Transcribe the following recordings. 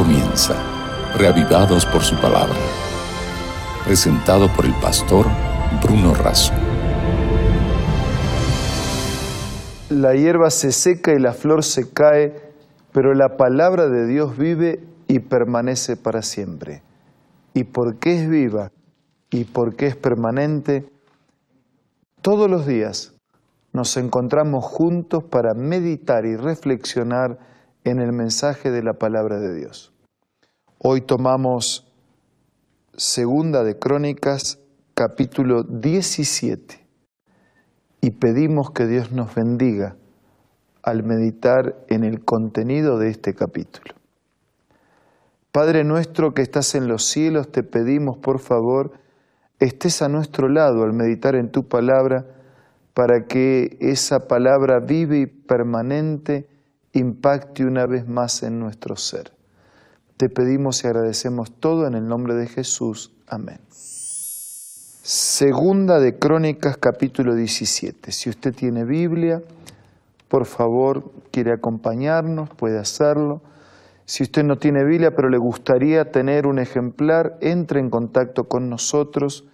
comienza, reavivados por su palabra. Presentado por el pastor Bruno Razo. La hierba se seca y la flor se cae, pero la palabra de Dios vive y permanece para siempre. ¿Y por qué es viva y por qué es permanente? Todos los días nos encontramos juntos para meditar y reflexionar en el mensaje de la palabra de Dios. Hoy tomamos Segunda de Crónicas, capítulo 17, y pedimos que Dios nos bendiga al meditar en el contenido de este capítulo. Padre nuestro que estás en los cielos, te pedimos por favor, estés a nuestro lado al meditar en tu palabra, para que esa palabra viva y permanente impacte una vez más en nuestro ser. Te pedimos y agradecemos todo en el nombre de Jesús. Amén. Segunda de Crónicas capítulo 17. Si usted tiene Biblia, por favor, quiere acompañarnos, puede hacerlo. Si usted no tiene Biblia, pero le gustaría tener un ejemplar, entre en contacto con nosotros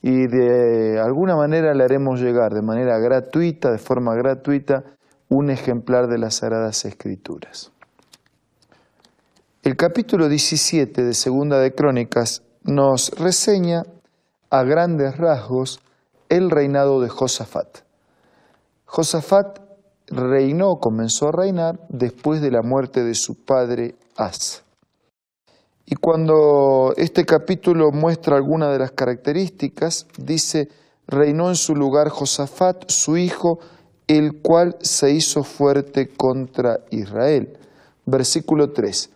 y de alguna manera le haremos llegar de manera gratuita, de forma gratuita, un ejemplar de las Sagradas Escrituras. El capítulo 17 de Segunda de Crónicas nos reseña a grandes rasgos el reinado de Josafat. Josafat reinó, comenzó a reinar después de la muerte de su padre As. Y cuando este capítulo muestra algunas de las características, dice, reinó en su lugar Josafat, su hijo, el cual se hizo fuerte contra Israel. Versículo 3.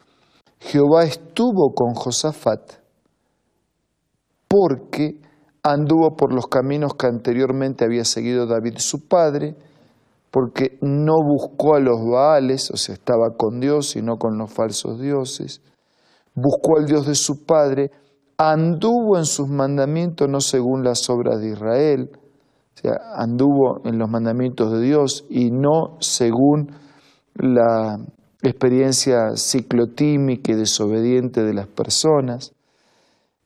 Jehová estuvo con Josafat porque anduvo por los caminos que anteriormente había seguido David su padre, porque no buscó a los Baales, o sea, estaba con Dios y no con los falsos dioses, buscó al Dios de su padre, anduvo en sus mandamientos no según las obras de Israel, o sea, anduvo en los mandamientos de Dios y no según la experiencia ciclotímica y desobediente de las personas.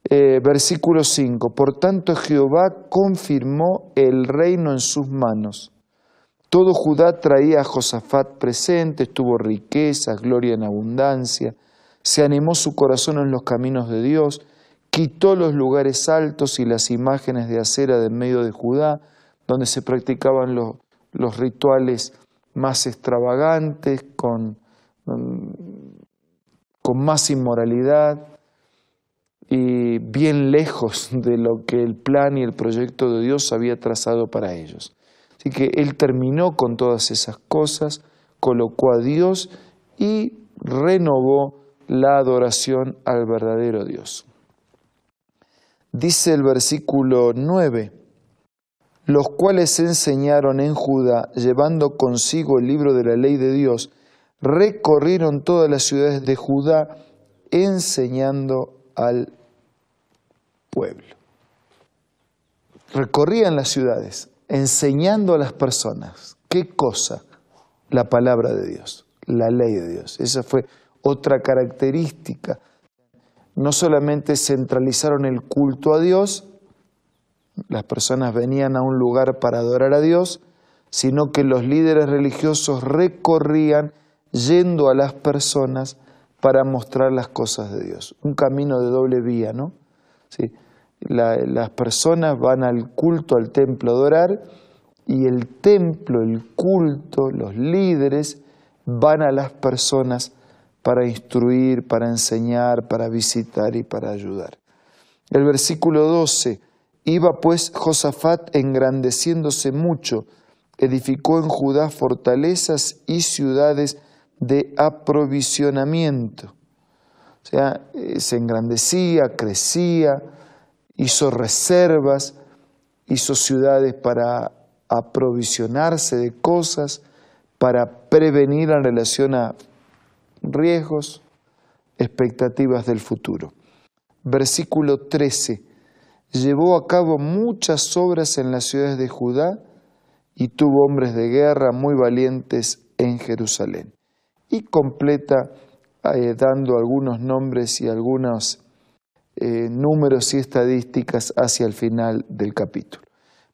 Eh, versículo 5, por tanto Jehová confirmó el reino en sus manos. Todo Judá traía a Josafat presente, tuvo riqueza, gloria en abundancia, se animó su corazón en los caminos de Dios, quitó los lugares altos y las imágenes de acera de medio de Judá, donde se practicaban los, los rituales más extravagantes, con, con más inmoralidad, y bien lejos de lo que el plan y el proyecto de Dios había trazado para ellos. Así que Él terminó con todas esas cosas, colocó a Dios y renovó la adoración al verdadero Dios. Dice el versículo 9, los cuales enseñaron en Judá, llevando consigo el libro de la ley de Dios, recorrieron todas las ciudades de Judá, enseñando al pueblo. Recorrían las ciudades enseñando a las personas qué cosa, la palabra de Dios, la ley de Dios. Esa fue otra característica. No solamente centralizaron el culto a Dios, las personas venían a un lugar para adorar a Dios, sino que los líderes religiosos recorrían yendo a las personas para mostrar las cosas de Dios. Un camino de doble vía, ¿no? Sí las personas van al culto, al templo a adorar, y el templo, el culto, los líderes van a las personas para instruir, para enseñar, para visitar y para ayudar. El versículo 12, iba pues Josafat engrandeciéndose mucho, edificó en Judá fortalezas y ciudades de aprovisionamiento. O sea, eh, se engrandecía, crecía, hizo reservas, hizo ciudades para aprovisionarse de cosas, para prevenir en relación a riesgos, expectativas del futuro. Versículo 13. Llevó a cabo muchas obras en las ciudades de Judá y tuvo hombres de guerra muy valientes en Jerusalén. Y completa eh, dando algunos nombres y algunos eh, números y estadísticas hacia el final del capítulo.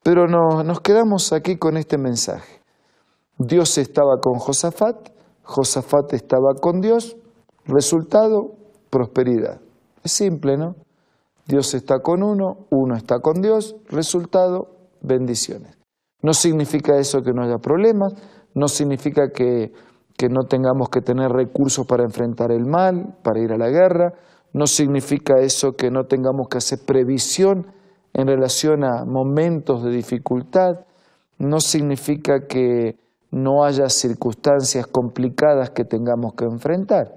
Pero nos quedamos aquí con este mensaje. Dios estaba con Josafat, Josafat estaba con Dios, resultado, prosperidad. Es simple, ¿no? Dios está con uno, uno está con Dios, resultado, bendiciones. No significa eso que no haya problemas, no significa que, que no tengamos que tener recursos para enfrentar el mal, para ir a la guerra, no significa eso que no tengamos que hacer previsión en relación a momentos de dificultad, no significa que no haya circunstancias complicadas que tengamos que enfrentar.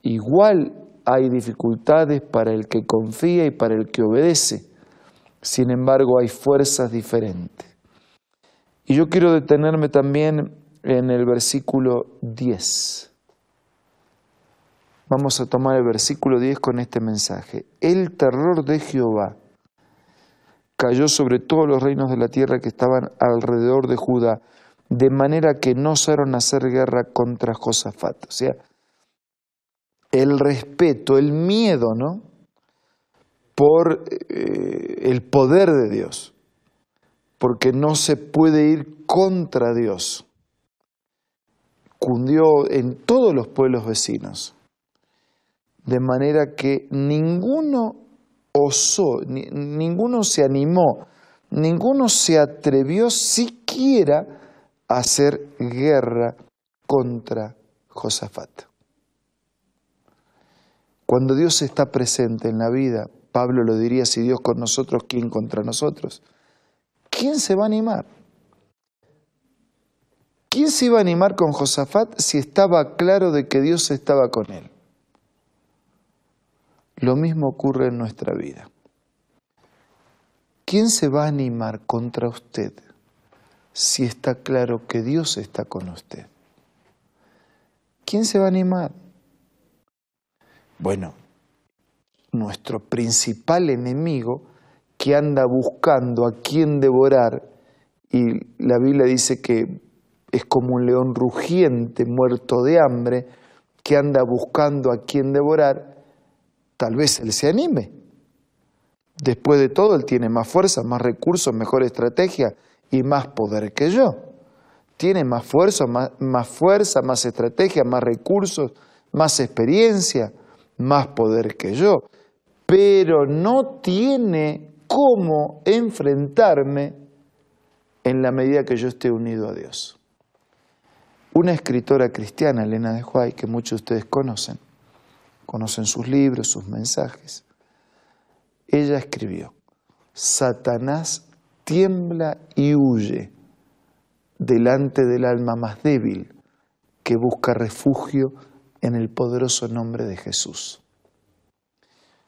Igual hay dificultades para el que confía y para el que obedece. Sin embargo, hay fuerzas diferentes. Y yo quiero detenerme también en el versículo 10. Vamos a tomar el versículo 10 con este mensaje. El terror de Jehová cayó sobre todos los reinos de la tierra que estaban alrededor de Judá, de manera que no osaron hacer guerra contra Josafat. O sea, el respeto, el miedo, ¿no? Por eh, el poder de Dios, porque no se puede ir contra Dios. Cundió en todos los pueblos vecinos, de manera que ninguno osó, ninguno se animó, ninguno se atrevió siquiera a hacer guerra contra Josafat. Cuando Dios está presente en la vida, Pablo lo diría, si Dios con nosotros, ¿quién contra nosotros? ¿Quién se va a animar? ¿Quién se iba a animar con Josafat si estaba claro de que Dios estaba con él? Lo mismo ocurre en nuestra vida. ¿Quién se va a animar contra usted si está claro que Dios está con usted? ¿Quién se va a animar? Bueno, nuestro principal enemigo que anda buscando a quien devorar, y la Biblia dice que es como un león rugiente, muerto de hambre, que anda buscando a quien devorar, tal vez él se anime. Después de todo, él tiene más fuerza, más recursos, mejor estrategia y más poder que yo. Tiene más fuerza, más, más fuerza, más estrategia, más recursos, más experiencia más poder que yo, pero no tiene cómo enfrentarme en la medida que yo esté unido a Dios. Una escritora cristiana, Elena de Huay, que muchos de ustedes conocen, conocen sus libros, sus mensajes, ella escribió, Satanás tiembla y huye delante del alma más débil que busca refugio en el poderoso nombre de Jesús.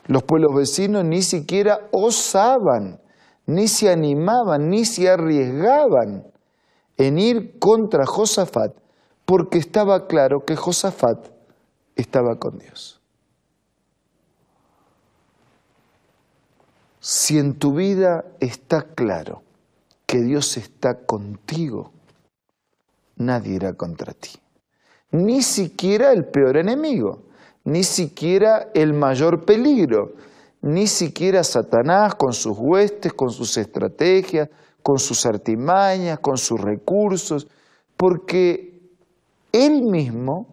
Los pueblos vecinos ni siquiera osaban, ni se animaban, ni se arriesgaban en ir contra Josafat, porque estaba claro que Josafat estaba con Dios. Si en tu vida está claro que Dios está contigo, nadie irá contra ti ni siquiera el peor enemigo, ni siquiera el mayor peligro, ni siquiera Satanás con sus huestes, con sus estrategias, con sus artimañas, con sus recursos, porque él mismo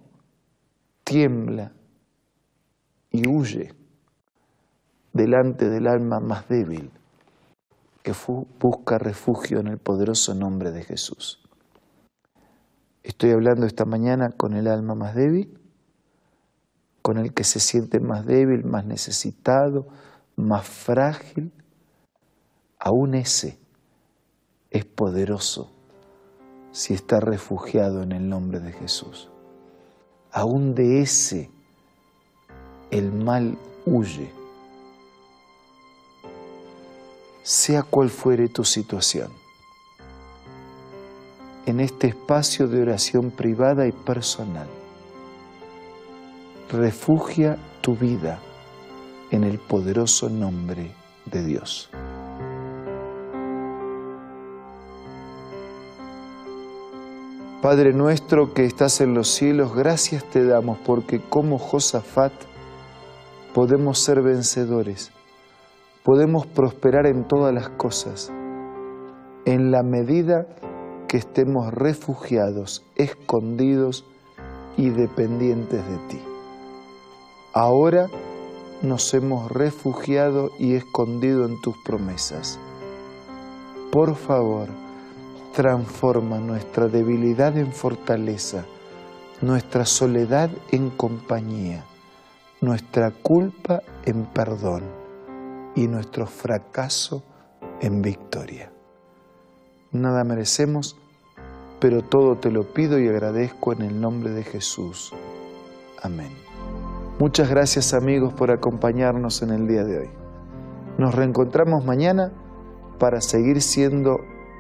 tiembla y huye delante del alma más débil que busca refugio en el poderoso nombre de Jesús. Estoy hablando esta mañana con el alma más débil, con el que se siente más débil, más necesitado, más frágil. Aún ese es poderoso si está refugiado en el nombre de Jesús. Aún de ese el mal huye. Sea cual fuere tu situación en este espacio de oración privada y personal. Refugia tu vida en el poderoso nombre de Dios. Padre nuestro que estás en los cielos, gracias te damos porque como Josafat podemos ser vencedores, podemos prosperar en todas las cosas, en la medida que estemos refugiados, escondidos y dependientes de ti. Ahora nos hemos refugiado y escondido en tus promesas. Por favor, transforma nuestra debilidad en fortaleza, nuestra soledad en compañía, nuestra culpa en perdón y nuestro fracaso en victoria. Nada merecemos, pero todo te lo pido y agradezco en el nombre de Jesús. Amén. Muchas gracias amigos por acompañarnos en el día de hoy. Nos reencontramos mañana para seguir siendo